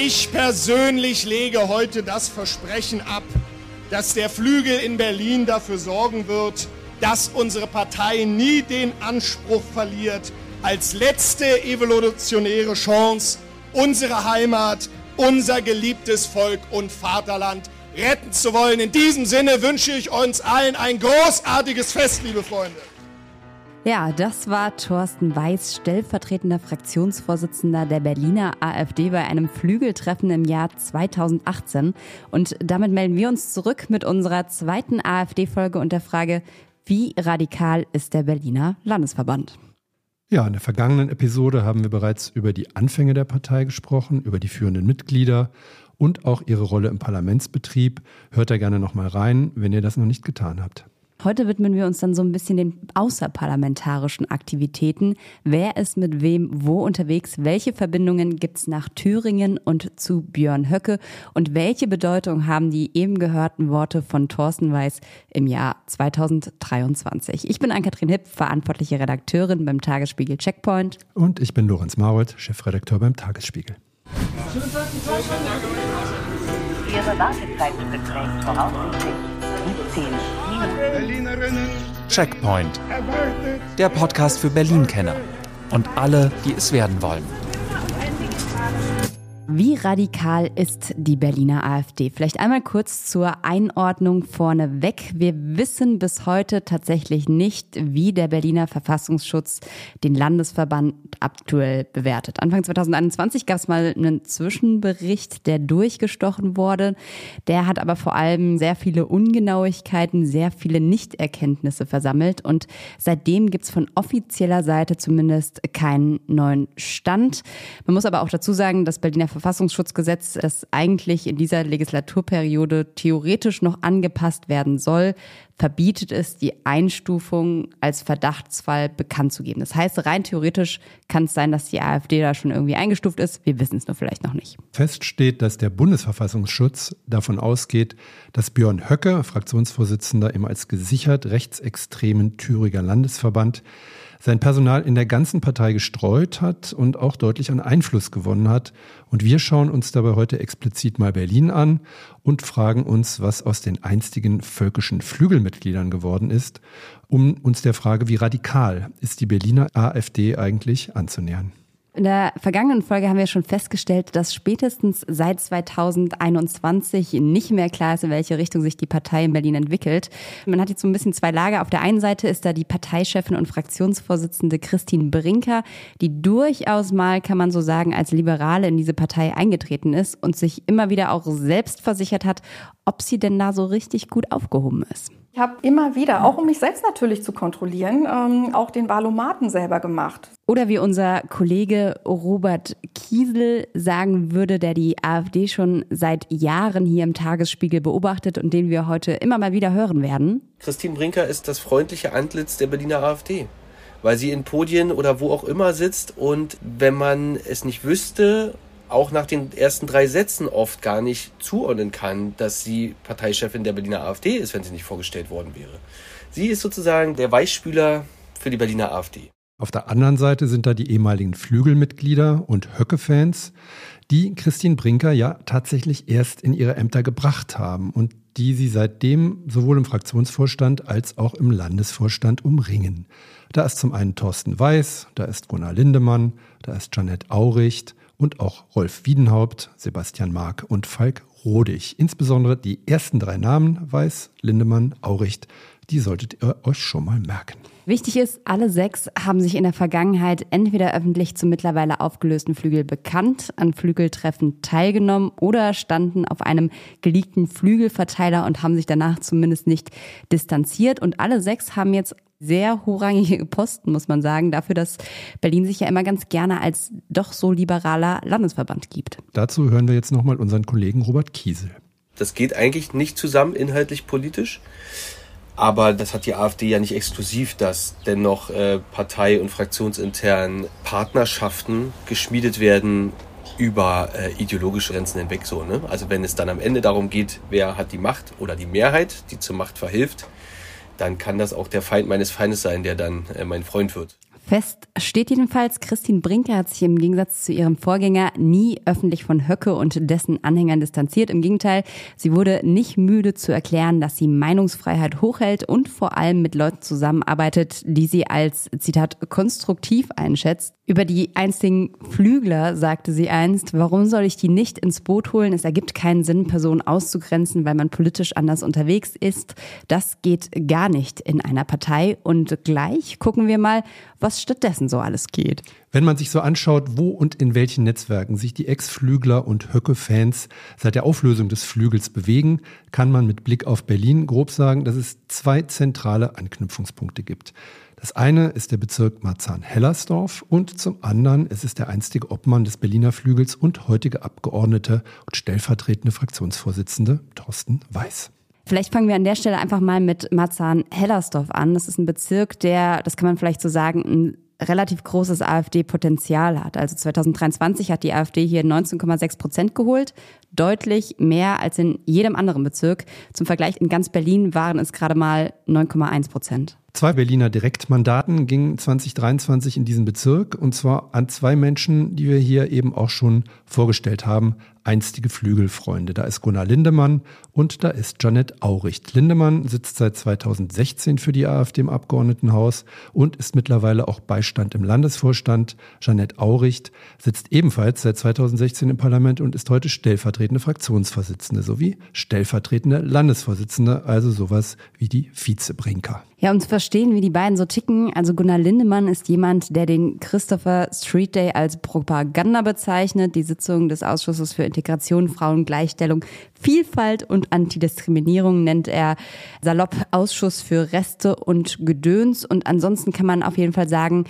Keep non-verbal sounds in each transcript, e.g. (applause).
Ich persönlich lege heute das Versprechen ab, dass der Flügel in Berlin dafür sorgen wird, dass unsere Partei nie den Anspruch verliert, als letzte evolutionäre Chance unsere Heimat, unser geliebtes Volk und Vaterland retten zu wollen. In diesem Sinne wünsche ich uns allen ein großartiges Fest, liebe Freunde. Ja, das war Thorsten Weiß, stellvertretender Fraktionsvorsitzender der Berliner AfD bei einem Flügeltreffen im Jahr 2018. Und damit melden wir uns zurück mit unserer zweiten AfD-Folge und der Frage, wie radikal ist der Berliner Landesverband? Ja, in der vergangenen Episode haben wir bereits über die Anfänge der Partei gesprochen, über die führenden Mitglieder und auch ihre Rolle im Parlamentsbetrieb. Hört da gerne nochmal rein, wenn ihr das noch nicht getan habt. Heute widmen wir uns dann so ein bisschen den außerparlamentarischen Aktivitäten. Wer ist mit wem wo unterwegs? Welche Verbindungen gibt es nach Thüringen und zu Björn Höcke? Und welche Bedeutung haben die eben gehörten Worte von Thorsten Weiß im Jahr 2023? Ich bin Ann-Kathrin Hipp, verantwortliche Redakteurin beim Tagesspiegel Checkpoint. Und ich bin Lorenz Marold, Chefredakteur beim Tagesspiegel. Ihre Wartezeit beträgt voraussichtlich 17 Checkpoint. Der Podcast für Berlin-Kenner und alle, die es werden wollen. Wie radikal ist die Berliner AfD? Vielleicht einmal kurz zur Einordnung vorneweg. Wir wissen bis heute tatsächlich nicht, wie der Berliner Verfassungsschutz den Landesverband aktuell bewertet. Anfang 2021 gab es mal einen Zwischenbericht, der durchgestochen wurde. Der hat aber vor allem sehr viele Ungenauigkeiten, sehr viele Nichterkenntnisse versammelt. Und seitdem gibt es von offizieller Seite zumindest keinen neuen Stand. Man muss aber auch dazu sagen, dass Berliner Verfassungsschutzgesetz, das eigentlich in dieser Legislaturperiode theoretisch noch angepasst werden soll, verbietet es, die Einstufung als Verdachtsfall bekannt zu geben. Das heißt, rein theoretisch kann es sein, dass die AfD da schon irgendwie eingestuft ist. Wir wissen es nur vielleicht noch nicht. Fest steht, dass der Bundesverfassungsschutz davon ausgeht, dass Björn Höcke, Fraktionsvorsitzender im als gesichert rechtsextremen Thüringer Landesverband, sein Personal in der ganzen Partei gestreut hat und auch deutlich an Einfluss gewonnen hat. Und wir schauen uns dabei heute explizit mal Berlin an und fragen uns, was aus den einstigen völkischen Flügelmitgliedern geworden ist, um uns der Frage, wie radikal ist die Berliner AfD eigentlich anzunähern. In der vergangenen Folge haben wir schon festgestellt, dass spätestens seit 2021 nicht mehr klar ist, in welche Richtung sich die Partei in Berlin entwickelt. Man hat jetzt so ein bisschen zwei Lager. Auf der einen Seite ist da die Parteichefin und Fraktionsvorsitzende Christine Brinker, die durchaus mal, kann man so sagen, als Liberale in diese Partei eingetreten ist und sich immer wieder auch selbst versichert hat, ob sie denn da so richtig gut aufgehoben ist. Ich habe immer wieder, auch um mich selbst natürlich zu kontrollieren, ähm, auch den Valomaten selber gemacht. Oder wie unser Kollege Robert Kiesel sagen würde, der die AfD schon seit Jahren hier im Tagesspiegel beobachtet und den wir heute immer mal wieder hören werden. Christine Brinker ist das freundliche Antlitz der Berliner AfD weil sie in Podien oder wo auch immer sitzt und wenn man es nicht wüsste auch nach den ersten drei Sätzen oft gar nicht zuordnen kann, dass sie Parteichefin der Berliner AfD ist, wenn sie nicht vorgestellt worden wäre. Sie ist sozusagen der Weichspüler für die Berliner AfD. Auf der anderen Seite sind da die ehemaligen Flügelmitglieder und Höcke-Fans, die Christine Brinker ja tatsächlich erst in ihre Ämter gebracht haben und die sie seitdem sowohl im Fraktionsvorstand als auch im Landesvorstand umringen. Da ist zum einen Thorsten Weiß, da ist Gunnar Lindemann, da ist Janette Auricht und auch Rolf Wiedenhaupt, Sebastian Mark und Falk Rodig. Insbesondere die ersten drei Namen, Weiß, Lindemann, Auricht, die solltet ihr euch schon mal merken. Wichtig ist, alle sechs haben sich in der Vergangenheit entweder öffentlich zum mittlerweile aufgelösten Flügel bekannt, an Flügeltreffen teilgenommen oder standen auf einem geleakten Flügelverteiler und haben sich danach zumindest nicht distanziert. Und alle sechs haben jetzt sehr hochrangige Posten, muss man sagen, dafür, dass Berlin sich ja immer ganz gerne als doch so liberaler Landesverband gibt. Dazu hören wir jetzt nochmal unseren Kollegen Robert Kiesel. Das geht eigentlich nicht zusammen inhaltlich politisch. Aber das hat die AfD ja nicht exklusiv, dass dennoch äh, partei- und fraktionsintern Partnerschaften geschmiedet werden über äh, ideologische Grenzen hinweg so. Ne? Also wenn es dann am Ende darum geht, wer hat die Macht oder die Mehrheit, die zur Macht verhilft, dann kann das auch der Feind meines Feindes sein, der dann äh, mein Freund wird. Fest steht jedenfalls, Christine Brinker hat sich im Gegensatz zu ihrem Vorgänger nie öffentlich von Höcke und dessen Anhängern distanziert. Im Gegenteil, sie wurde nicht müde zu erklären, dass sie Meinungsfreiheit hochhält und vor allem mit Leuten zusammenarbeitet, die sie als, Zitat, konstruktiv einschätzt. Über die einstigen Flügler sagte sie einst, warum soll ich die nicht ins Boot holen? Es ergibt keinen Sinn, Personen auszugrenzen, weil man politisch anders unterwegs ist. Das geht gar nicht in einer Partei. Und gleich gucken wir mal, was stattdessen so alles geht. Wenn man sich so anschaut, wo und in welchen Netzwerken sich die Ex-Flügler und Höcke-Fans seit der Auflösung des Flügels bewegen, kann man mit Blick auf Berlin grob sagen, dass es zwei zentrale Anknüpfungspunkte gibt. Das eine ist der Bezirk Marzahn-Hellersdorf und zum anderen ist es der einstige Obmann des Berliner Flügels und heutige Abgeordnete und stellvertretende Fraktionsvorsitzende Thorsten Weiß. Vielleicht fangen wir an der Stelle einfach mal mit Marzahn-Hellersdorf an. Das ist ein Bezirk, der, das kann man vielleicht so sagen, ein relativ großes AfD-Potenzial hat. Also 2023 hat die AfD hier 19,6 Prozent geholt, deutlich mehr als in jedem anderen Bezirk. Zum Vergleich in ganz Berlin waren es gerade mal 9,1 Prozent. Zwei Berliner Direktmandaten gingen 2023 in diesen Bezirk und zwar an zwei Menschen, die wir hier eben auch schon vorgestellt haben, einstige Flügelfreunde. Da ist Gunnar Lindemann und da ist Janet Auricht. Lindemann sitzt seit 2016 für die AfD im Abgeordnetenhaus und ist mittlerweile auch Beistand im Landesvorstand. Janet Auricht sitzt ebenfalls seit 2016 im Parlament und ist heute stellvertretende Fraktionsvorsitzende sowie stellvertretende Landesvorsitzende, also sowas wie die Vizebrinker. Ja, um zu verstehen, wie die beiden so ticken, also Gunnar Lindemann ist jemand, der den Christopher Street Day als Propaganda bezeichnet. Die Sitzung des Ausschusses für Integration, Frauengleichstellung, Vielfalt und Antidiskriminierung nennt er salopp Ausschuss für Reste und Gedöns. Und ansonsten kann man auf jeden Fall sagen,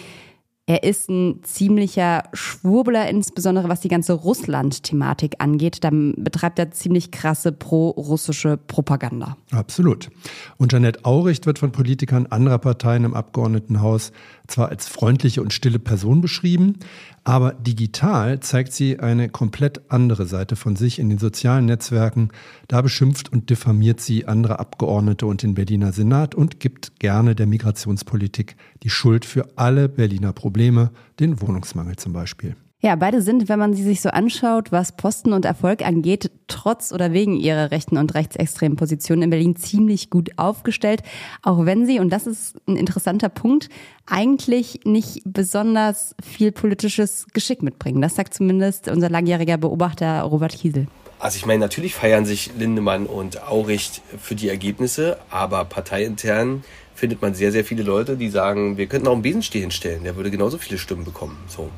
er ist ein ziemlicher Schwurbler, insbesondere was die ganze Russland-Thematik angeht. Da betreibt er ziemlich krasse pro-russische Propaganda. Absolut. Und Janette Auricht wird von Politikern anderer Parteien im Abgeordnetenhaus zwar als freundliche und stille Person beschrieben, aber digital zeigt sie eine komplett andere Seite von sich in den sozialen Netzwerken. Da beschimpft und diffamiert sie andere Abgeordnete und den Berliner Senat und gibt gerne der Migrationspolitik die Schuld für alle Berliner Probleme, den Wohnungsmangel zum Beispiel. Ja, beide sind, wenn man sie sich so anschaut, was Posten und Erfolg angeht, trotz oder wegen ihrer rechten und rechtsextremen Positionen in Berlin ziemlich gut aufgestellt. Auch wenn sie, und das ist ein interessanter Punkt, eigentlich nicht besonders viel politisches Geschick mitbringen. Das sagt zumindest unser langjähriger Beobachter Robert Kiesel. Also ich meine, natürlich feiern sich Lindemann und Auricht für die Ergebnisse, aber parteiintern findet man sehr, sehr viele Leute, die sagen, wir könnten auch einen Besenstiel hinstellen, der würde genauso viele Stimmen bekommen. So.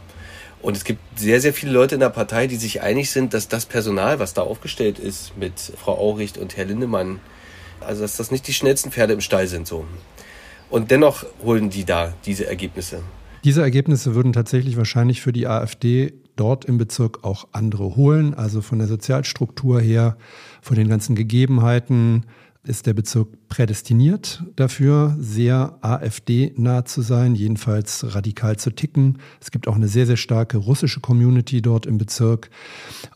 Und es gibt sehr, sehr viele Leute in der Partei, die sich einig sind, dass das Personal, was da aufgestellt ist mit Frau Auricht und Herr Lindemann, also dass das nicht die schnellsten Pferde im Stall sind so. Und dennoch holen die da diese Ergebnisse. Diese Ergebnisse würden tatsächlich wahrscheinlich für die AfD dort im Bezirk auch andere holen, also von der Sozialstruktur her, von den ganzen Gegebenheiten, ist der Bezirk prädestiniert dafür, sehr AfD-nah zu sein, jedenfalls radikal zu ticken. Es gibt auch eine sehr, sehr starke russische Community dort im Bezirk.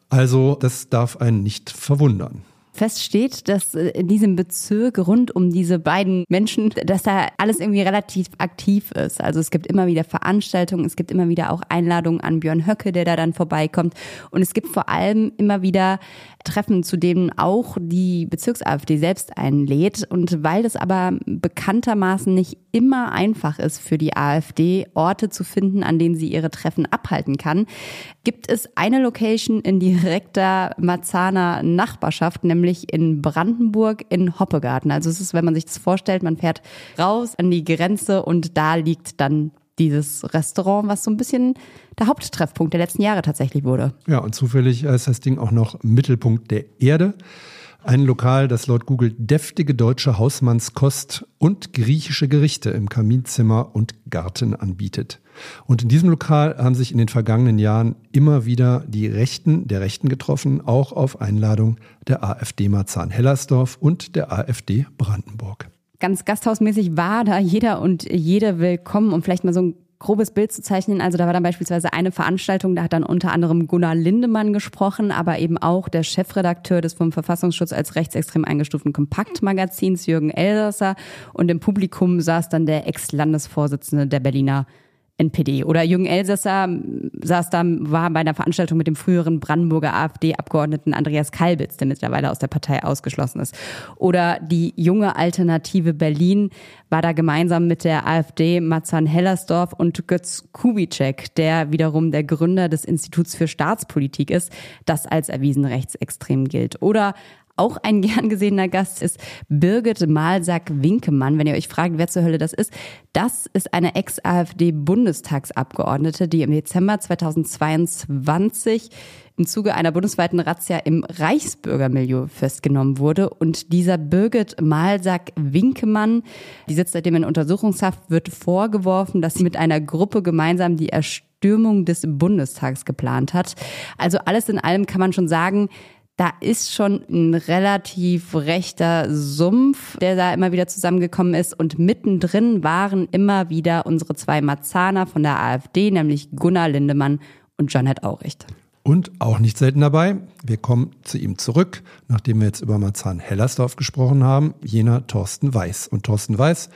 Also das darf einen nicht verwundern. Fest steht, dass äh, in diesem Bezirk rund um diese beiden Menschen, dass da alles irgendwie relativ aktiv ist. Also es gibt immer wieder Veranstaltungen, es gibt immer wieder auch Einladungen an Björn Höcke, der da dann vorbeikommt. Und es gibt vor allem immer wieder Treffen, zu denen auch die Bezirks-AfD selbst einlädt. Und weil das aber bekanntermaßen nicht immer einfach ist für die AfD, Orte zu finden, an denen sie ihre Treffen abhalten kann, gibt es eine Location in direkter Marzahner Nachbarschaft, nämlich in Brandenburg in Hoppegarten. Also es ist, wenn man sich das vorstellt, man fährt raus an die Grenze und da liegt dann dieses Restaurant, was so ein bisschen der Haupttreffpunkt der letzten Jahre tatsächlich wurde. Ja, und zufällig ist das Ding auch noch Mittelpunkt der Erde. Ein Lokal, das laut Google deftige deutsche Hausmannskost und griechische Gerichte im Kaminzimmer und Garten anbietet. Und in diesem Lokal haben sich in den vergangenen Jahren immer wieder die Rechten der Rechten getroffen, auch auf Einladung der AfD Marzahn-Hellersdorf und der AfD Brandenburg ganz gasthausmäßig war da jeder und jede willkommen, um vielleicht mal so ein grobes Bild zu zeichnen. Also da war dann beispielsweise eine Veranstaltung, da hat dann unter anderem Gunnar Lindemann gesprochen, aber eben auch der Chefredakteur des vom Verfassungsschutz als rechtsextrem eingestuften Kompaktmagazins Jürgen Elsasser und im Publikum saß dann der Ex-Landesvorsitzende der Berliner NPD. Oder Jürgen Elsässer saß da, war bei einer Veranstaltung mit dem früheren Brandenburger AfD-Abgeordneten Andreas Kalbitz, der mittlerweile aus der Partei ausgeschlossen ist. Oder die junge Alternative Berlin war da gemeinsam mit der AfD Marzahn Hellersdorf und Götz Kubitschek, der wiederum der Gründer des Instituts für Staatspolitik ist, das als erwiesen rechtsextrem gilt. Oder auch ein (laughs) gern gesehener Gast ist Birgit Malsack-Winkemann. Wenn ihr euch fragt, wer zur Hölle das ist, das ist eine Ex-AfD-Bundestagsabgeordnete, die im Dezember 2022 im Zuge einer bundesweiten Razzia im Reichsbürgermilieu festgenommen wurde. Und dieser Birgit Malsack-Winkemann, die sitzt seitdem in Untersuchungshaft, wird vorgeworfen, dass sie mit einer Gruppe gemeinsam die Erstürmung des Bundestags geplant hat. Also alles in allem kann man schon sagen, da ist schon ein relativ rechter Sumpf, der da immer wieder zusammengekommen ist. Und mittendrin waren immer wieder unsere zwei Marzahner von der AfD, nämlich Gunnar Lindemann und Janet Auricht. Und auch nicht selten dabei, wir kommen zu ihm zurück, nachdem wir jetzt über Marzahn-Hellersdorf gesprochen haben, jener Thorsten Weiß. Und Thorsten Weiß,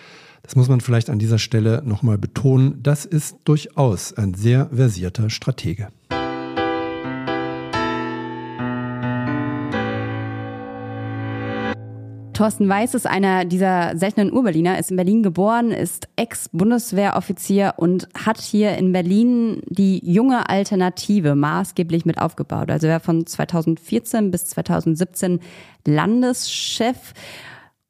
das muss man vielleicht an dieser Stelle nochmal betonen, das ist durchaus ein sehr versierter Stratege. Thorsten Weiß ist einer dieser seltenen Urberliner, ist in Berlin geboren, ist Ex-Bundeswehroffizier und hat hier in Berlin die junge Alternative maßgeblich mit aufgebaut. Also er war von 2014 bis 2017 Landeschef.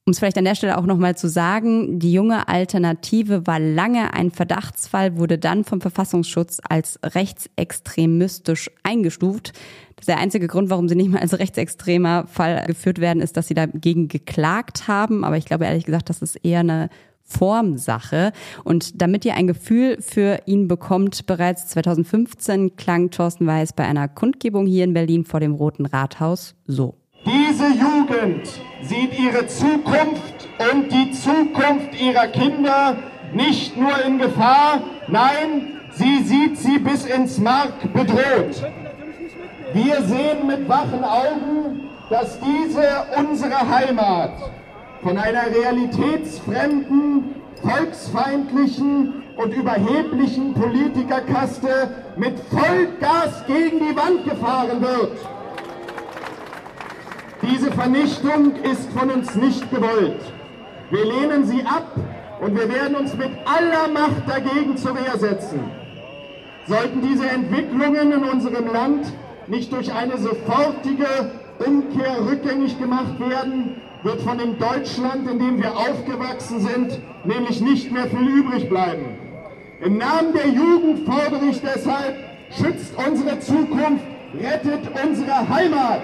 Um es vielleicht an der Stelle auch nochmal zu sagen, die junge Alternative war lange ein Verdachtsfall, wurde dann vom Verfassungsschutz als rechtsextremistisch eingestuft. Der einzige Grund, warum sie nicht mal als rechtsextremer Fall geführt werden, ist, dass sie dagegen geklagt haben. Aber ich glaube ehrlich gesagt, das ist eher eine Formsache. Und damit ihr ein Gefühl für ihn bekommt, bereits 2015 klang Thorsten Weiß bei einer Kundgebung hier in Berlin vor dem Roten Rathaus so. Diese Jugend sieht ihre Zukunft und die Zukunft ihrer Kinder nicht nur in Gefahr, nein, sie sieht sie bis ins Mark bedroht. Wir sehen mit wachen Augen, dass diese unsere Heimat von einer realitätsfremden, volksfeindlichen und überheblichen Politikerkaste mit Vollgas gegen die Wand gefahren wird. Diese Vernichtung ist von uns nicht gewollt. Wir lehnen sie ab und wir werden uns mit aller Macht dagegen zur Wehr setzen. Sollten diese Entwicklungen in unserem Land nicht durch eine sofortige Umkehr rückgängig gemacht werden, wird von dem Deutschland, in dem wir aufgewachsen sind, nämlich nicht mehr viel übrig bleiben. Im Namen der Jugend fordere ich deshalb, schützt unsere Zukunft, rettet unsere Heimat.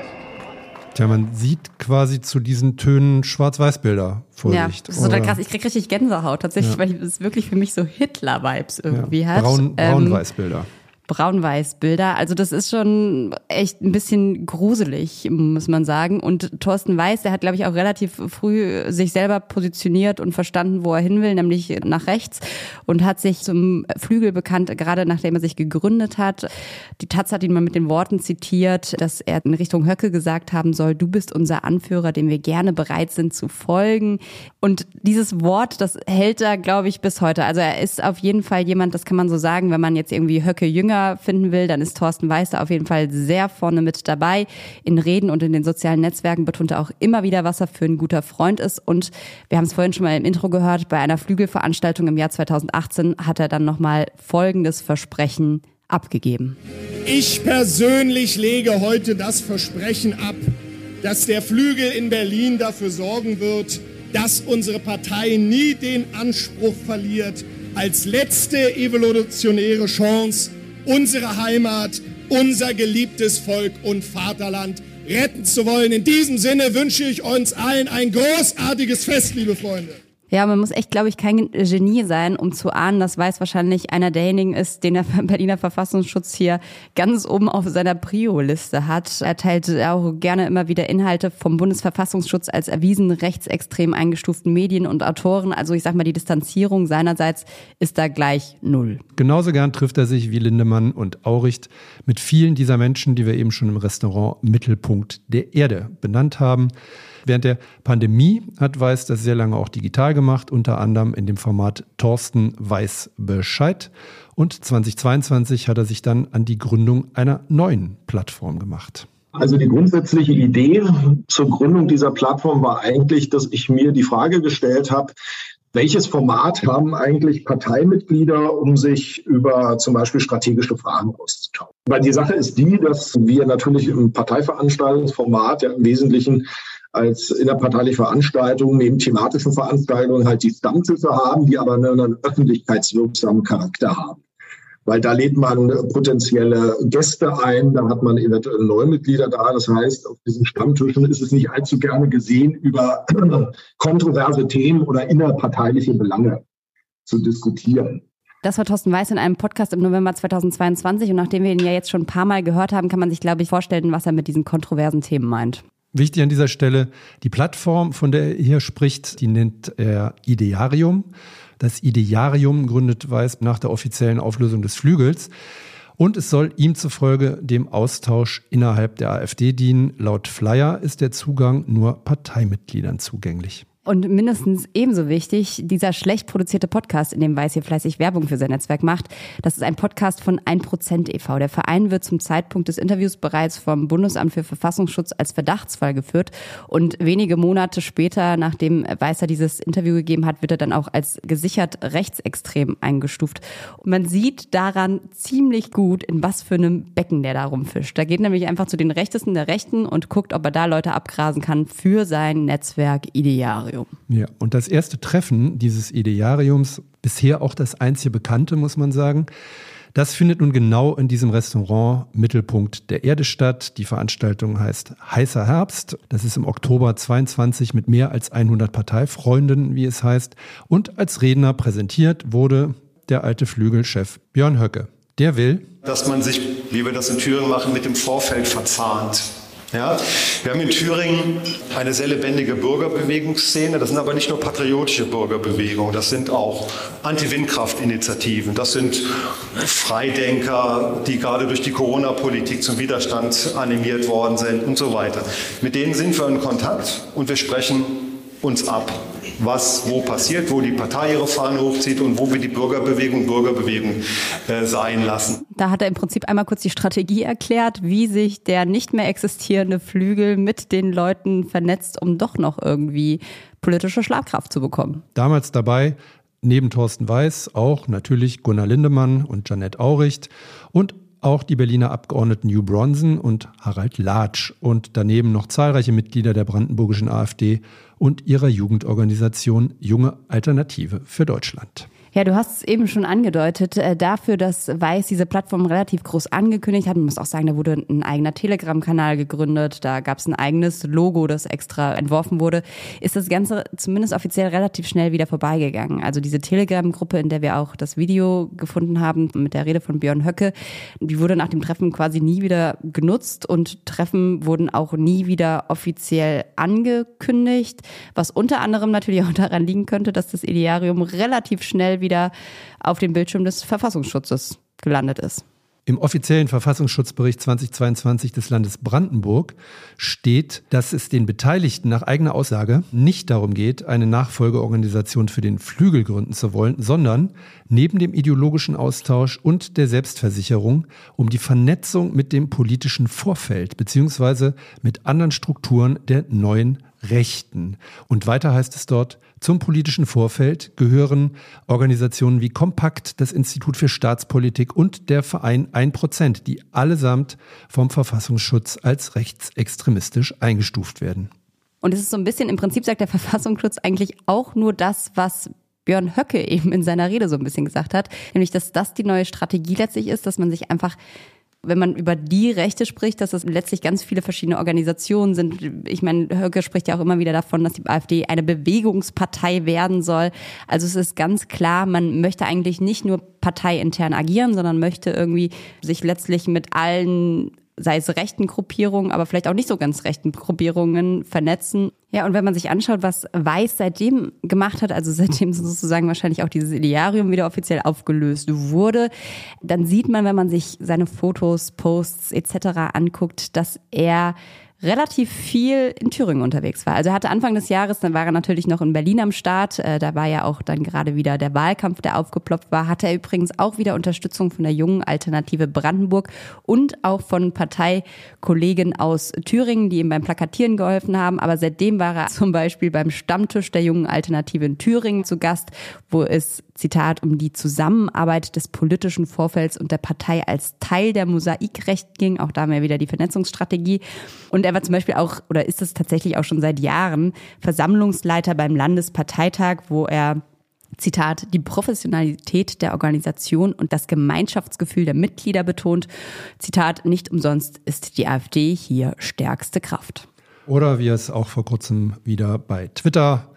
Tja, man sieht quasi zu diesen Tönen Schwarz-Weiß-Bilder vor ja, sich. das ist total krass. Ich krieg richtig Gänsehaut tatsächlich, ja. weil es wirklich für mich so Hitler-Vibes irgendwie ja. hat. Braun, Braun-Weiß-Bilder. Ähm, Braun-Weiß-Bilder. Also das ist schon echt ein bisschen gruselig, muss man sagen. Und Thorsten Weiß, der hat, glaube ich, auch relativ früh sich selber positioniert und verstanden, wo er hin will, nämlich nach rechts und hat sich zum Flügel bekannt, gerade nachdem er sich gegründet hat. Die Taz hat ihn mal mit den Worten zitiert, dass er in Richtung Höcke gesagt haben soll, du bist unser Anführer, dem wir gerne bereit sind zu folgen. Und dieses Wort, das hält er, glaube ich, bis heute. Also er ist auf jeden Fall jemand, das kann man so sagen, wenn man jetzt irgendwie Höcke jünger Jünger finden will, dann ist Thorsten Weiß da auf jeden Fall sehr vorne mit dabei. In Reden und in den sozialen Netzwerken betont er auch immer wieder, was er für ein guter Freund ist. Und wir haben es vorhin schon mal im Intro gehört, bei einer Flügelveranstaltung im Jahr 2018 hat er dann nochmal folgendes Versprechen abgegeben. Ich persönlich lege heute das Versprechen ab, dass der Flügel in Berlin dafür sorgen wird, dass unsere Partei nie den Anspruch verliert, als letzte evolutionäre Chance unsere Heimat, unser geliebtes Volk und Vaterland retten zu wollen. In diesem Sinne wünsche ich uns allen ein großartiges Fest, liebe Freunde. Ja, man muss echt, glaube ich, kein Genie sein, um zu ahnen, dass Weiß wahrscheinlich einer derjenigen ist, den der (laughs) Berliner Verfassungsschutz hier ganz oben auf seiner Prio-Liste hat. Er teilt auch gerne immer wieder Inhalte vom Bundesverfassungsschutz als erwiesen rechtsextrem eingestuften Medien und Autoren. Also ich sag mal, die Distanzierung seinerseits ist da gleich null. Genauso gern trifft er sich wie Lindemann und Auricht mit vielen dieser Menschen, die wir eben schon im Restaurant Mittelpunkt der Erde benannt haben. Während der Pandemie hat Weiß das sehr lange auch digital gemacht, unter anderem in dem Format Thorsten weiß Bescheid. Und 2022 hat er sich dann an die Gründung einer neuen Plattform gemacht. Also die grundsätzliche Idee zur Gründung dieser Plattform war eigentlich, dass ich mir die Frage gestellt habe, welches Format haben eigentlich Parteimitglieder, um sich über zum Beispiel strategische Fragen auszutauschen? Weil die Sache ist die, dass wir natürlich im Parteiveranstaltungsformat ja im Wesentlichen als innerparteiliche Veranstaltung neben thematischen Veranstaltungen halt die Stammtische haben, die aber einen öffentlichkeitswirksamen Charakter haben weil da lädt man potenzielle Gäste ein, dann hat man eventuell Neumitglieder da. Das heißt, auf diesen Stammtischen ist es nicht allzu gerne gesehen, über (clears throat) kontroverse Themen oder innerparteiliche Belange zu diskutieren. Das war Thorsten Weiß in einem Podcast im November 2022 und nachdem wir ihn ja jetzt schon ein paar Mal gehört haben, kann man sich, glaube ich, vorstellen, was er mit diesen kontroversen Themen meint. Wichtig an dieser Stelle, die Plattform, von der er hier spricht, die nennt er Idearium. Das Idearium gründet Weiß nach der offiziellen Auflösung des Flügels. Und es soll ihm zufolge dem Austausch innerhalb der AfD dienen. Laut Flyer ist der Zugang nur Parteimitgliedern zugänglich. Und mindestens ebenso wichtig, dieser schlecht produzierte Podcast, in dem Weiß hier fleißig Werbung für sein Netzwerk macht, das ist ein Podcast von 1% e.V. Der Verein wird zum Zeitpunkt des Interviews bereits vom Bundesamt für Verfassungsschutz als Verdachtsfall geführt. Und wenige Monate später, nachdem Weißer dieses Interview gegeben hat, wird er dann auch als gesichert rechtsextrem eingestuft. Und man sieht daran ziemlich gut, in was für einem Becken der da rumfischt. Da geht nämlich einfach zu den Rechtesten der Rechten und guckt, ob er da Leute abgrasen kann für sein Netzwerk Idearium. Idearium. Ja, und das erste Treffen dieses Ideariums, bisher auch das einzige bekannte, muss man sagen, das findet nun genau in diesem Restaurant Mittelpunkt der Erde statt. Die Veranstaltung heißt Heißer Herbst. Das ist im Oktober 22 mit mehr als 100 Parteifreunden, wie es heißt. Und als Redner präsentiert wurde der alte Flügelchef Björn Höcke. Der will, dass man sich, wie wir das in Thüringen machen, mit dem Vorfeld verzahnt. Ja, wir haben in Thüringen eine sehr lebendige Bürgerbewegungsszene. Das sind aber nicht nur patriotische Bürgerbewegungen, das sind auch Anti-Windkraft-Initiativen, das sind Freidenker, die gerade durch die Corona-Politik zum Widerstand animiert worden sind und so weiter. Mit denen sind wir in Kontakt und wir sprechen uns ab was wo passiert, wo die Partei ihre Fahne hochzieht und wo wir die Bürgerbewegung Bürgerbewegung äh, sein lassen. Da hat er im Prinzip einmal kurz die Strategie erklärt, wie sich der nicht mehr existierende Flügel mit den Leuten vernetzt, um doch noch irgendwie politische Schlagkraft zu bekommen. Damals dabei neben Thorsten Weiß auch natürlich Gunnar Lindemann und Janette Auricht und auch die Berliner Abgeordneten Hugh Bronson und Harald Latsch und daneben noch zahlreiche Mitglieder der brandenburgischen AfD und ihrer Jugendorganisation Junge Alternative für Deutschland. Ja, du hast es eben schon angedeutet, äh, dafür, dass Weiß diese Plattform relativ groß angekündigt hat. Man muss auch sagen, da wurde ein eigener Telegram-Kanal gegründet, da gab es ein eigenes Logo, das extra entworfen wurde, ist das Ganze zumindest offiziell relativ schnell wieder vorbeigegangen. Also diese Telegram-Gruppe, in der wir auch das Video gefunden haben mit der Rede von Björn Höcke, die wurde nach dem Treffen quasi nie wieder genutzt und Treffen wurden auch nie wieder offiziell angekündigt, was unter anderem natürlich auch daran liegen könnte, dass das Idearium relativ schnell wieder auf dem Bildschirm des Verfassungsschutzes gelandet ist. Im offiziellen Verfassungsschutzbericht 2022 des Landes Brandenburg steht, dass es den Beteiligten nach eigener Aussage nicht darum geht, eine Nachfolgeorganisation für den Flügel gründen zu wollen, sondern neben dem ideologischen Austausch und der Selbstversicherung um die Vernetzung mit dem politischen Vorfeld beziehungsweise mit anderen Strukturen der neuen Rechten. Und weiter heißt es dort, zum politischen Vorfeld gehören Organisationen wie Kompakt, das Institut für Staatspolitik und der Verein 1%, die allesamt vom Verfassungsschutz als rechtsextremistisch eingestuft werden. Und es ist so ein bisschen, im Prinzip sagt der Verfassungsschutz eigentlich auch nur das, was Björn Höcke eben in seiner Rede so ein bisschen gesagt hat, nämlich dass das die neue Strategie letztlich ist, dass man sich einfach wenn man über die Rechte spricht, dass es letztlich ganz viele verschiedene Organisationen sind. Ich meine, Höcke spricht ja auch immer wieder davon, dass die AfD eine Bewegungspartei werden soll. Also es ist ganz klar, man möchte eigentlich nicht nur parteiintern agieren, sondern möchte irgendwie sich letztlich mit allen sei es rechten Gruppierungen, aber vielleicht auch nicht so ganz rechten Gruppierungen vernetzen. Ja, und wenn man sich anschaut, was Weiß seitdem gemacht hat, also seitdem sozusagen wahrscheinlich auch dieses Idearium wieder offiziell aufgelöst wurde, dann sieht man, wenn man sich seine Fotos, Posts etc. anguckt, dass er relativ viel in Thüringen unterwegs war. Also er hatte Anfang des Jahres, dann war er natürlich noch in Berlin am Start, äh, da war ja auch dann gerade wieder der Wahlkampf, der aufgeploppt war, hatte er übrigens auch wieder Unterstützung von der jungen Alternative Brandenburg und auch von Parteikollegen aus Thüringen, die ihm beim Plakatieren geholfen haben. Aber seitdem war er zum Beispiel beim Stammtisch der jungen Alternative in Thüringen zu Gast, wo es, Zitat, um die Zusammenarbeit des politischen Vorfelds und der Partei als Teil der Mosaikrecht ging. Auch da haben wir wieder die Vernetzungsstrategie. Und er war zum Beispiel auch, oder ist es tatsächlich auch schon seit Jahren, Versammlungsleiter beim Landesparteitag, wo er Zitat, die Professionalität der Organisation und das Gemeinschaftsgefühl der Mitglieder betont. Zitat, nicht umsonst ist die AfD hier stärkste Kraft. Oder wie es auch vor kurzem wieder bei Twitter,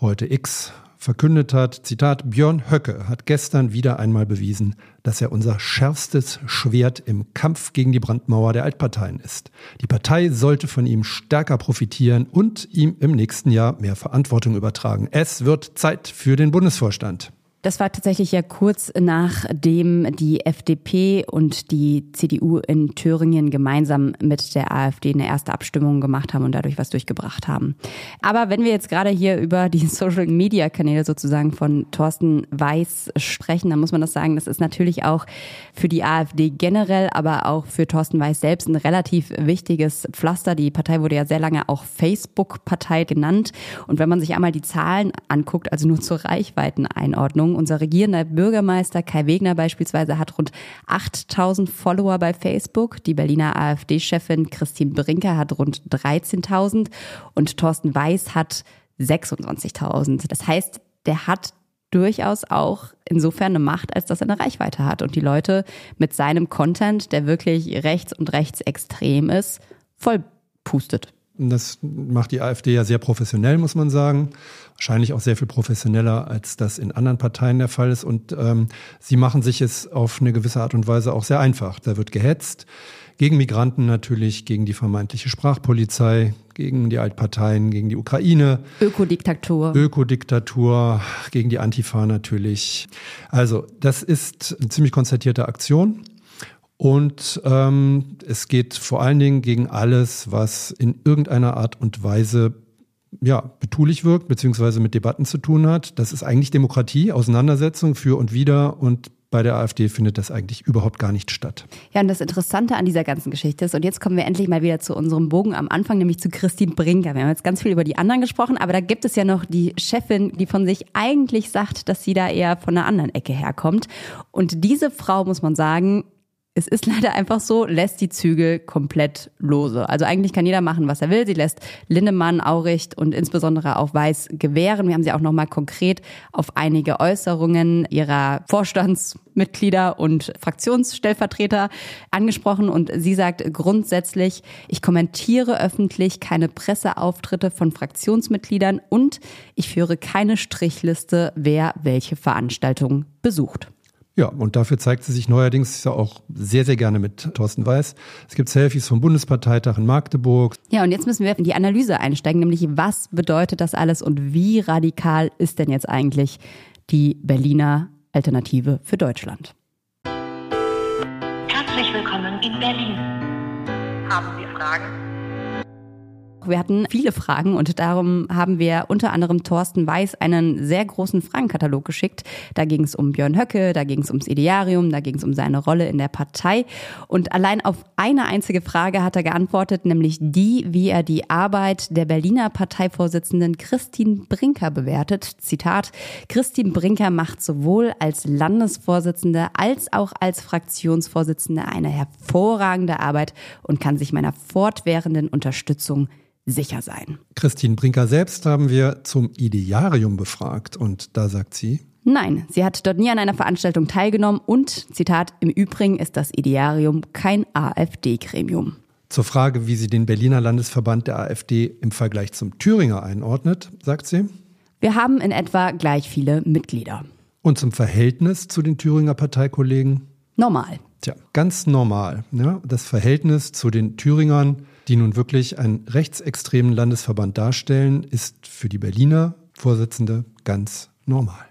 heute X, verkündet hat, Zitat, Björn Höcke hat gestern wieder einmal bewiesen, dass er unser schärfstes Schwert im Kampf gegen die Brandmauer der Altparteien ist. Die Partei sollte von ihm stärker profitieren und ihm im nächsten Jahr mehr Verantwortung übertragen. Es wird Zeit für den Bundesvorstand. Das war tatsächlich ja kurz nachdem die FDP und die CDU in Thüringen gemeinsam mit der AfD eine erste Abstimmung gemacht haben und dadurch was durchgebracht haben. Aber wenn wir jetzt gerade hier über die (laughs) Social-Media-Kanäle sozusagen von Thorsten Weiß sprechen, dann muss man das sagen, das ist natürlich auch für die AfD generell, aber auch für Thorsten Weiß selbst ein relativ wichtiges Pflaster. Die Partei wurde ja sehr lange auch Facebook-Partei genannt. Und wenn man sich einmal die Zahlen anguckt, also nur zur Reichweiteneinordnung, Meinung. Unser regierender Bürgermeister Kai Wegner beispielsweise hat rund 8000 Follower bei Facebook. Die Berliner AfD-Chefin Christine Brinker hat rund 13.000 und Thorsten Weiß hat 26.000. Das heißt, der hat durchaus auch insofern eine Macht, als dass er eine Reichweite hat und die Leute mit seinem Content, der wirklich rechts und rechtsextrem ist, voll pustet. Das macht die AfD ja sehr professionell, muss man sagen. Wahrscheinlich auch sehr viel professioneller, als das in anderen Parteien der Fall ist. Und ähm, sie machen sich es auf eine gewisse Art und Weise auch sehr einfach. Da wird gehetzt gegen Migranten natürlich, gegen die vermeintliche Sprachpolizei, gegen die Altparteien, gegen die Ukraine. Ökodiktatur. Ökodiktatur, gegen die Antifa natürlich. Also das ist eine ziemlich konzertierte Aktion. Und ähm, es geht vor allen Dingen gegen alles, was in irgendeiner Art und Weise ja, betulich wirkt, beziehungsweise mit Debatten zu tun hat. Das ist eigentlich Demokratie, Auseinandersetzung für und wider und bei der AfD findet das eigentlich überhaupt gar nicht statt. Ja, und das Interessante an dieser ganzen Geschichte ist, und jetzt kommen wir endlich mal wieder zu unserem Bogen am Anfang, nämlich zu Christine Brinker. Wir haben jetzt ganz viel über die anderen gesprochen, aber da gibt es ja noch die Chefin, die von sich eigentlich sagt, dass sie da eher von einer anderen Ecke herkommt. Und diese Frau, muss man sagen, es ist (laughs) leider einfach so, lässt die Zügel komplett lose. Also eigentlich kann jeder machen, was er will. Sie lässt Lindemann, Auricht und insbesondere auch Weiß gewähren. Wir haben sie auch nochmal konkret auf einige Äußerungen ihrer Vorstandsmitglieder und Fraktionsstellvertreter angesprochen. Und sie sagt grundsätzlich, ich kommentiere öffentlich keine Presseauftritte von Fraktionsmitgliedern und ich führe keine Strichliste, wer welche Veranstaltung besucht. Ja, und dafür zeigt sie sich neuerdings ja auch sehr, sehr gerne mit Thorsten Weiß. Es gibt Selfies vom Bundesparteitag in Magdeburg. Ja, und jetzt müssen wir in die Analyse einsteigen, nämlich was bedeutet das alles und wie radikal ist denn jetzt eigentlich die Berliner Alternative für Deutschland? Herzlich willkommen in Berlin. Haben Sie Fragen? Wir hatten viele Fragen und darum haben wir unter anderem Thorsten Weiß einen sehr großen Fragenkatalog geschickt. Da ging es um Björn Höcke, da ging es ums Idearium, da ging es um seine Rolle in der Partei. Und allein auf eine einzige Frage hat er geantwortet, nämlich die, wie er die Arbeit der Berliner Parteivorsitzenden Christine Brinker bewertet. Zitat, Christine Brinker macht sowohl als Landesvorsitzende als auch als Fraktionsvorsitzende eine hervorragende Arbeit und kann sich meiner fortwährenden Unterstützung sicher sein. Christine Brinker selbst haben wir zum Idearium befragt und da sagt sie, Nein, sie hat dort nie an einer Veranstaltung teilgenommen und, Zitat, im Übrigen ist das Idearium kein AfD-Gremium. Zur Frage, wie sie den Berliner Landesverband der AfD im Vergleich zum Thüringer einordnet, sagt sie, wir haben in etwa gleich viele Mitglieder. Und zum Verhältnis zu den Thüringer Parteikollegen? Normal. Tja, ganz normal. Ja, das Verhältnis zu den Thüringern die nun wirklich einen rechtsextremen Landesverband darstellen, ist für die Berliner Vorsitzende ganz normal.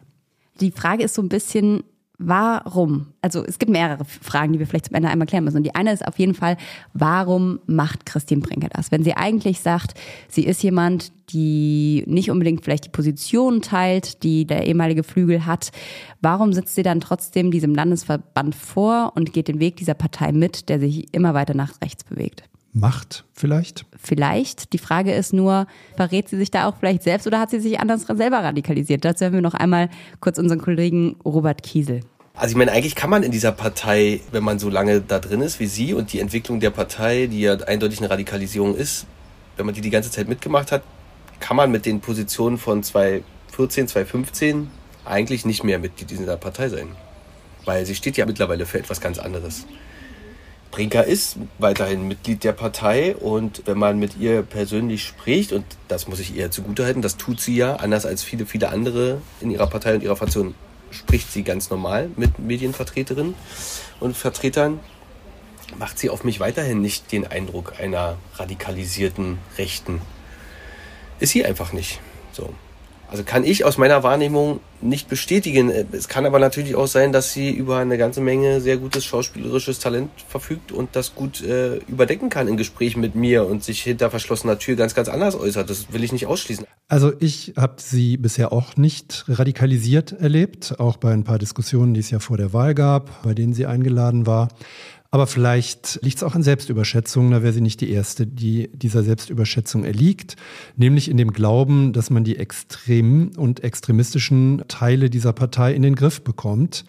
Die Frage ist so ein bisschen, Warum? Also es gibt mehrere Fragen, die wir vielleicht zum Ende einmal klären müssen. Und die eine ist auf jeden Fall, warum macht Christine Brinker das? Wenn sie eigentlich sagt, sie ist jemand, die nicht unbedingt vielleicht die Position teilt, die der ehemalige Flügel hat, warum sitzt sie dann trotzdem diesem Landesverband vor und geht den Weg dieser Partei mit, der sich immer weiter nach rechts bewegt? Macht vielleicht? Vielleicht. Die Frage ist nur, verrät sie sich da auch vielleicht selbst oder hat sie sich anders selber radikalisiert? Dazu hören wir noch einmal kurz unseren Kollegen Robert Kiesel. Also ich meine, eigentlich kann man in dieser Partei, wenn man so lange da drin ist wie Sie und die Entwicklung der Partei, die ja eindeutig eine Radikalisierung ist, wenn man die die ganze Zeit mitgemacht hat, kann man mit den Positionen von 2014, 2015 eigentlich nicht mehr Mitglied dieser Partei sein. Weil sie steht ja mittlerweile für etwas ganz anderes. Brinker ist weiterhin Mitglied der Partei und wenn man mit ihr persönlich spricht, und das muss ich ihr zugutehalten, das tut sie ja, anders als viele, viele andere in ihrer Partei und ihrer Fraktion, spricht sie ganz normal mit Medienvertreterinnen und Vertretern, macht sie auf mich weiterhin nicht den Eindruck einer radikalisierten Rechten. Ist sie einfach nicht. So. Also kann ich aus meiner Wahrnehmung nicht bestätigen. Es kann aber natürlich auch sein, dass sie über eine ganze Menge sehr gutes schauspielerisches Talent verfügt und das gut äh, überdecken kann in Gesprächen mit mir und sich hinter verschlossener Tür ganz, ganz anders äußert. Das will ich nicht ausschließen. Also ich habe sie bisher auch nicht radikalisiert erlebt, auch bei ein paar Diskussionen, die es ja vor der Wahl gab, bei denen sie eingeladen war. Aber vielleicht liegt es auch an Selbstüberschätzung. Da wäre sie nicht die Erste, die dieser Selbstüberschätzung erliegt. Nämlich in dem Glauben, dass man die extremen und extremistischen Teile dieser Partei in den Griff bekommt.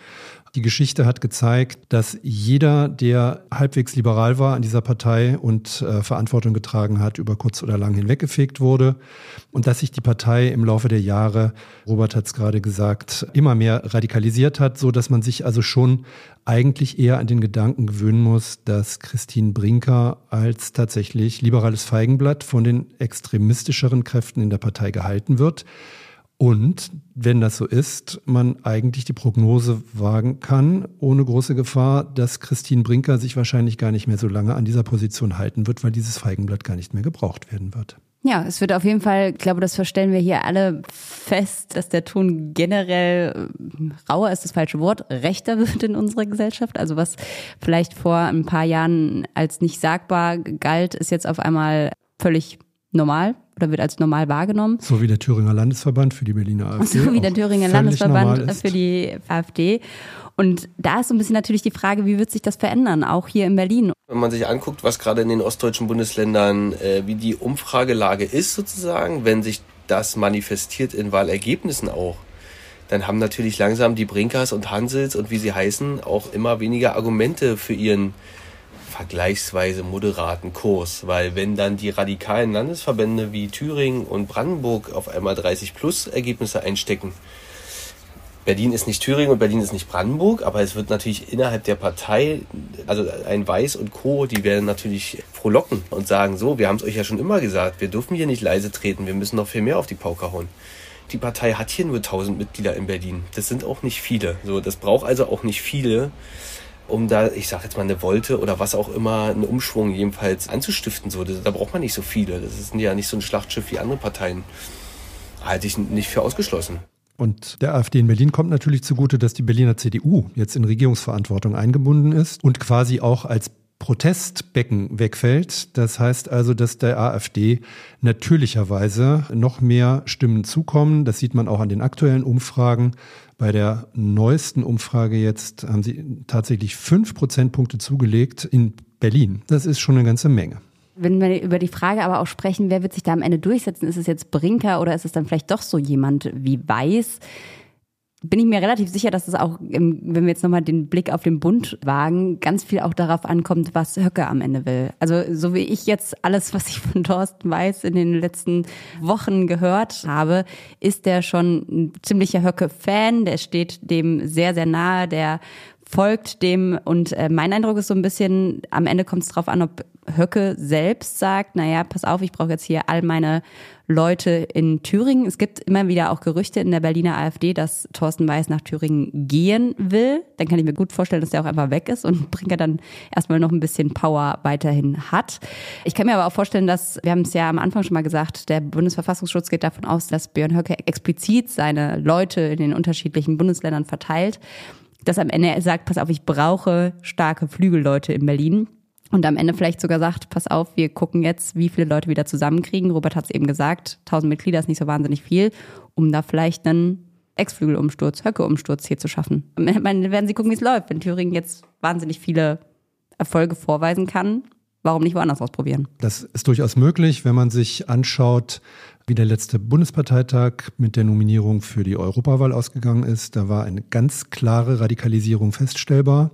Die Geschichte hat gezeigt, dass jeder, der halbwegs liberal war an dieser Partei und äh, Verantwortung getragen hat, über kurz oder lang hinweggefegt wurde und dass sich die Partei im Laufe der Jahre, Robert hat es gerade gesagt, immer mehr radikalisiert hat, so dass man sich also schon eigentlich eher an den Gedanken gewöhnen muss, dass Christine Brinker als tatsächlich liberales Feigenblatt von den extremistischeren Kräften in der Partei gehalten wird. Und wenn das so ist, man eigentlich die Prognose wagen kann, ohne große Gefahr, dass Christine Brinker sich wahrscheinlich gar nicht mehr so lange an dieser Position halten wird, weil dieses Feigenblatt gar nicht mehr gebraucht werden wird. Ja, es wird auf jeden Fall, ich glaube, das verstellen wir hier alle fest, dass der Ton generell äh, rauer ist das falsche Wort, rechter (laughs) wird in unserer Gesellschaft. Also was vielleicht vor ein paar Jahren als nicht sagbar galt, ist jetzt auf einmal völlig normal oder wird als normal wahrgenommen. So wie der Thüringer Landesverband für die Berliner (laughs) AfD. So wie der Thüringer Landesverband für die AfD. Und da ist so ein bisschen natürlich die Frage, wie wird sich das verändern, auch hier in Berlin? Wenn man sich anguckt, was gerade in den ostdeutschen Bundesländern, äh, wie die Umfragelage ist sozusagen, wenn sich das manifestiert in Wahlergebnissen auch, dann haben natürlich langsam die Brinkers und Hansels und wie sie heißen auch immer weniger Argumente für ihren vergleichsweise moderaten Kurs, weil wenn dann die radikalen Landesverbände wie Thüringen und Brandenburg auf einmal 30 plus Ergebnisse einstecken, Berlin ist nicht Thüringen und Berlin ist nicht Brandenburg, aber es wird natürlich innerhalb der Partei, also ein Weiß und Co., die werden natürlich frohlocken und sagen, so, wir haben es euch ja schon immer gesagt, wir dürfen hier nicht leise treten, wir müssen noch viel mehr auf die Pauke hauen. Die Partei hat hier nur 1000 Mitglieder in Berlin. Das sind auch nicht viele. So, das braucht also auch nicht viele, um da, ich sage jetzt mal eine Wolte oder was auch immer, einen Umschwung jedenfalls anzustiften. So, da braucht man nicht so viele. Das ist ja nicht so ein Schlachtschiff wie andere Parteien. Halte ich nicht für ausgeschlossen. Und der AfD in Berlin kommt natürlich zugute, dass die Berliner CDU jetzt in Regierungsverantwortung eingebunden ist und quasi auch als Protestbecken wegfällt. Das heißt also, dass der AfD natürlicherweise noch mehr Stimmen zukommen. Das sieht man auch an den aktuellen Umfragen. Bei der neuesten Umfrage jetzt haben sie tatsächlich fünf Prozentpunkte zugelegt in Berlin. Das ist schon eine ganze Menge. Wenn wir über die Frage aber auch sprechen, wer wird sich da am Ende durchsetzen? Ist es jetzt Brinker oder ist es dann vielleicht doch so jemand wie Weiß? Bin ich mir relativ sicher, dass es auch, wenn wir jetzt nochmal den Blick auf den Bund wagen, ganz viel auch darauf ankommt, was Höcke am Ende will. Also so wie ich jetzt alles, was ich von Thorsten Weiß in den letzten Wochen gehört habe, ist der schon ein ziemlicher Höcke-Fan. Der steht dem sehr, sehr nahe. Der folgt dem und äh, mein Eindruck ist so ein bisschen, am Ende kommt es drauf an, ob Höcke selbst sagt, naja, pass auf, ich brauche jetzt hier all meine Leute in Thüringen. Es gibt immer wieder auch Gerüchte in der Berliner AfD, dass Thorsten Weiß nach Thüringen gehen will. Dann kann ich mir gut vorstellen, dass der auch einfach weg ist und (laughs) Brinker dann erstmal noch ein bisschen Power weiterhin hat. Ich kann mir aber auch vorstellen, dass, wir haben es ja am Anfang schon mal gesagt, der Bundesverfassungsschutz geht davon aus, dass Björn Höcke explizit seine Leute in den unterschiedlichen Bundesländern verteilt dass am Ende er sagt, pass auf, ich brauche starke Flügelleute in Berlin. Und am Ende vielleicht sogar sagt, pass auf, wir gucken jetzt, wie viele Leute wieder zusammenkriegen. Robert hat es eben gesagt, 1000 Mitglieder ist nicht so wahnsinnig viel, um da vielleicht einen Ex-Flügelumsturz, Höcke-Umsturz hier zu schaffen. Dann werden sie gucken, wie es läuft. Wenn Thüringen jetzt wahnsinnig viele Erfolge vorweisen kann, warum nicht woanders ausprobieren? Das ist durchaus möglich, wenn man sich anschaut, wie der letzte Bundesparteitag mit der Nominierung für die Europawahl ausgegangen ist. Da war eine ganz klare Radikalisierung feststellbar.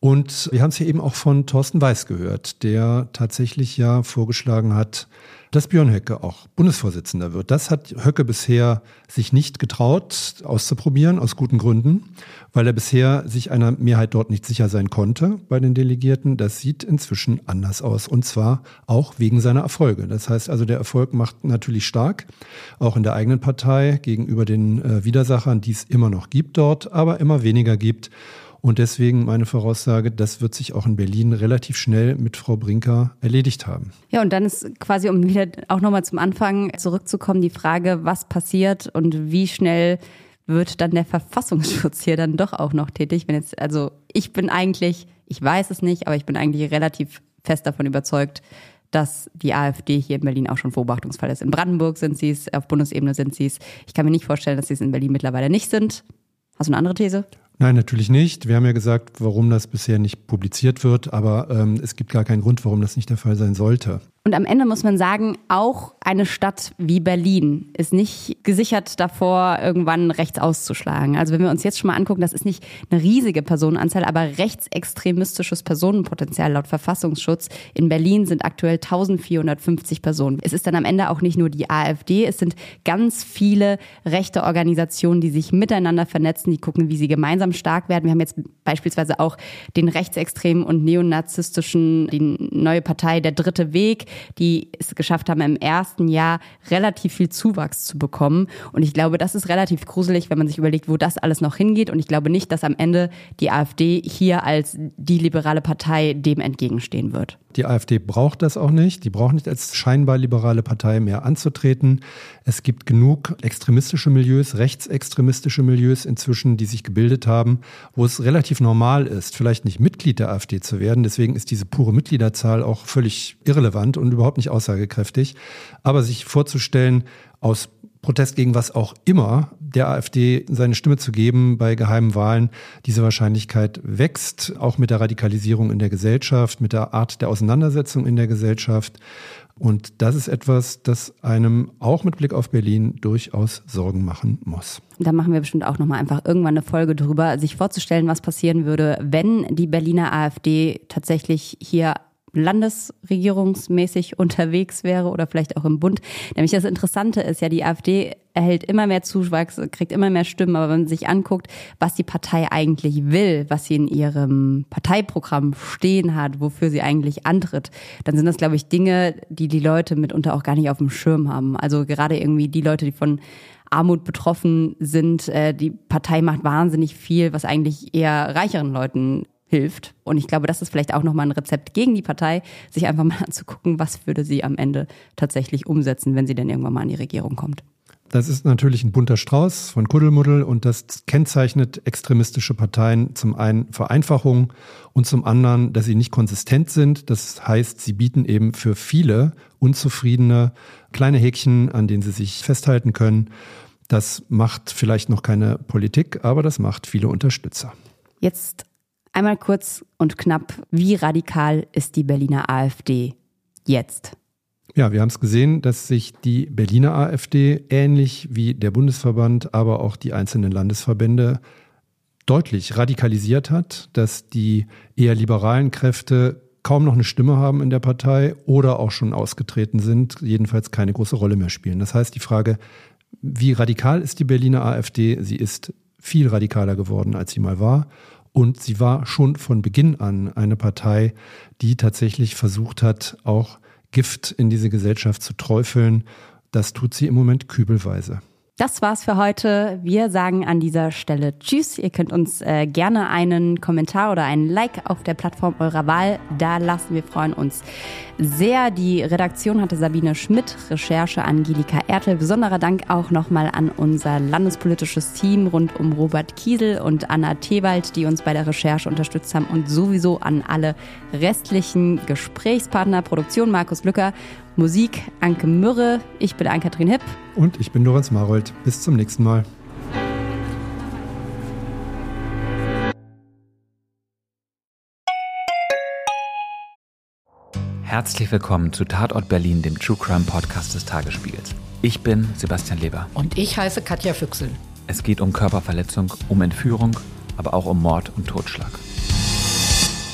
Und wir haben es hier eben auch von Thorsten Weiß gehört, der tatsächlich ja vorgeschlagen hat, dass Björn Höcke auch Bundesvorsitzender wird. Das hat Höcke bisher sich nicht getraut auszuprobieren, aus guten Gründen, weil er bisher sich einer Mehrheit dort nicht sicher sein konnte bei den Delegierten. Das sieht inzwischen anders aus und zwar auch wegen seiner Erfolge. Das heißt also, der Erfolg macht natürlich stark, auch in der eigenen Partei gegenüber den äh, Widersachern, die es immer noch gibt dort, aber immer weniger gibt. Und deswegen meine Voraussage, das wird sich auch in Berlin relativ schnell mit Frau Brinker erledigt haben. Ja, und dann ist quasi, um wieder auch nochmal zum Anfang zurückzukommen, die Frage, was passiert und wie schnell wird dann der Verfassungsschutz hier dann doch auch noch tätig? Wenn jetzt, also ich bin eigentlich, ich weiß es nicht, aber ich bin eigentlich relativ fest davon überzeugt, dass die AfD hier in Berlin auch schon Beobachtungsfall ist. In Brandenburg sind sie es, auf Bundesebene sind sie es. Ich kann mir nicht vorstellen, dass sie es in Berlin mittlerweile nicht sind. Hast du eine andere These? Nein, natürlich nicht. Wir haben ja gesagt, warum das bisher nicht publiziert wird, aber ähm, es gibt gar keinen Grund, warum das nicht der Fall sein sollte. Und am Ende muss man sagen, auch eine Stadt wie Berlin ist nicht gesichert davor, irgendwann rechts auszuschlagen. Also wenn wir uns jetzt schon mal angucken, das ist nicht eine riesige Personenanzahl, aber rechtsextremistisches Personenpotenzial laut Verfassungsschutz. In Berlin sind aktuell 1450 Personen. Es ist dann am Ende auch nicht nur die AfD, es sind ganz viele rechte Organisationen, die sich miteinander vernetzen, die gucken, wie sie gemeinsam stark werden. Wir haben jetzt beispielsweise auch den rechtsextremen und neonazistischen, die neue Partei Der Dritte Weg, die es geschafft haben, im ersten Jahr relativ viel Zuwachs zu bekommen. Und ich glaube, das ist relativ gruselig, wenn man sich überlegt, wo das alles noch hingeht. Und ich glaube nicht, dass am Ende die AfD hier als die liberale Partei dem entgegenstehen wird. Die AfD braucht das auch nicht. Die braucht nicht als scheinbar liberale Partei mehr anzutreten. Es gibt genug extremistische Milieus, rechtsextremistische Milieus inzwischen, die sich gebildet haben, wo es relativ normal ist, vielleicht nicht Mitglied der AfD zu werden. Deswegen ist diese pure Mitgliederzahl auch völlig irrelevant und überhaupt nicht aussagekräftig. Aber sich vorzustellen, aus Protest gegen was auch immer, der AfD seine Stimme zu geben bei geheimen Wahlen, diese Wahrscheinlichkeit wächst, auch mit der Radikalisierung in der Gesellschaft, mit der Art der Auseinandersetzung in der Gesellschaft. Und das ist etwas, das einem auch mit Blick auf Berlin durchaus Sorgen machen muss. Da machen wir bestimmt auch nochmal einfach irgendwann eine Folge drüber, sich vorzustellen, was passieren würde, wenn die Berliner AfD tatsächlich hier landesregierungsmäßig unterwegs wäre oder vielleicht auch im Bund. Nämlich das Interessante ist ja, die AfD erhält immer mehr Zuwachs, kriegt immer mehr Stimmen, aber wenn man sich anguckt, was die Partei eigentlich will, was sie in ihrem Parteiprogramm stehen hat, wofür sie eigentlich antritt, dann sind das, glaube ich, Dinge, die die Leute mitunter auch gar nicht auf dem Schirm haben. Also gerade irgendwie die Leute, die von Armut betroffen sind, äh, die Partei macht wahnsinnig viel, was eigentlich eher reicheren Leuten hilft. Und ich glaube, das ist vielleicht auch nochmal ein Rezept gegen die Partei, sich einfach mal (laughs) anzugucken, was würde sie am Ende tatsächlich umsetzen, wenn sie denn irgendwann mal in die Regierung kommt. Das ist natürlich ein bunter Strauß von Kuddelmuddel und das kennzeichnet extremistische Parteien zum einen Vereinfachung und zum anderen, dass sie nicht konsistent sind. Das heißt, sie bieten eben für viele Unzufriedene kleine Häkchen, an denen sie sich festhalten können. Das macht vielleicht noch keine Politik, aber das macht viele Unterstützer. Jetzt Einmal kurz und knapp, wie radikal ist die Berliner AfD jetzt? Ja, wir haben es gesehen, dass sich die Berliner AfD ähnlich wie der Bundesverband, aber auch die einzelnen Landesverbände deutlich radikalisiert hat, dass die eher liberalen Kräfte kaum noch eine Stimme haben in der Partei oder auch schon ausgetreten sind, jedenfalls keine große Rolle mehr spielen. Das heißt, die Frage, wie radikal ist die Berliner AfD? Sie ist viel radikaler geworden, als sie mal war. Und sie war schon von Beginn an eine Partei, die tatsächlich versucht hat, auch Gift in diese Gesellschaft zu träufeln. Das tut sie im Moment kübelweise. Das war's für heute. Wir sagen an dieser Stelle Tschüss. Ihr könnt uns äh, gerne einen Kommentar oder einen Like auf der Plattform eurer Wahl da lassen. Wir freuen uns sehr. Die Redaktion hatte Sabine Schmidt, Recherche Angelika Ertel. Besonderer Dank auch nochmal an unser landespolitisches Team rund um Robert Kiesel und Anna Thewald, die uns bei der Recherche unterstützt haben und sowieso an alle restlichen Gesprächspartner, Produktion Markus Lücker Musik Anke Mürre. Ich bin Ann-Kathrin Hipp. Und ich bin Lorenz Marold. Bis zum nächsten Mal. Herzlich willkommen zu Tatort Berlin, dem True Crime Podcast des Tagesspiegels. Ich bin Sebastian Leber. Und ich heiße Katja Füchsel. Es geht um Körperverletzung, um Entführung, aber auch um Mord und Totschlag.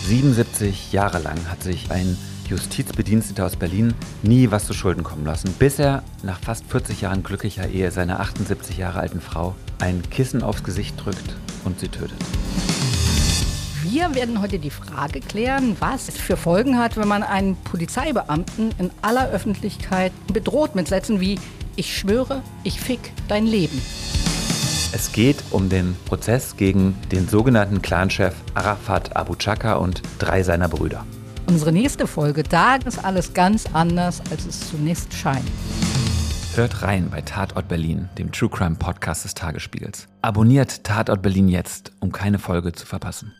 77 Jahre lang hat sich ein Justizbediensteter aus Berlin nie was zu Schulden kommen lassen, bis er nach fast 40 Jahren glücklicher Ehe seiner 78 Jahre alten Frau ein Kissen aufs Gesicht drückt und sie tötet. Wir werden heute die Frage klären, was es für Folgen hat, wenn man einen Polizeibeamten in aller Öffentlichkeit bedroht mit Sätzen wie Ich schwöre, ich fick dein Leben. Es geht um den Prozess gegen den sogenannten Clanchef Arafat Abu Chaka und drei seiner Brüder. Unsere nächste Folge, da ist alles ganz anders, als es zunächst scheint. Hört rein bei Tatort Berlin, dem True Crime Podcast des Tagesspiegels. Abonniert Tatort Berlin jetzt, um keine Folge zu verpassen.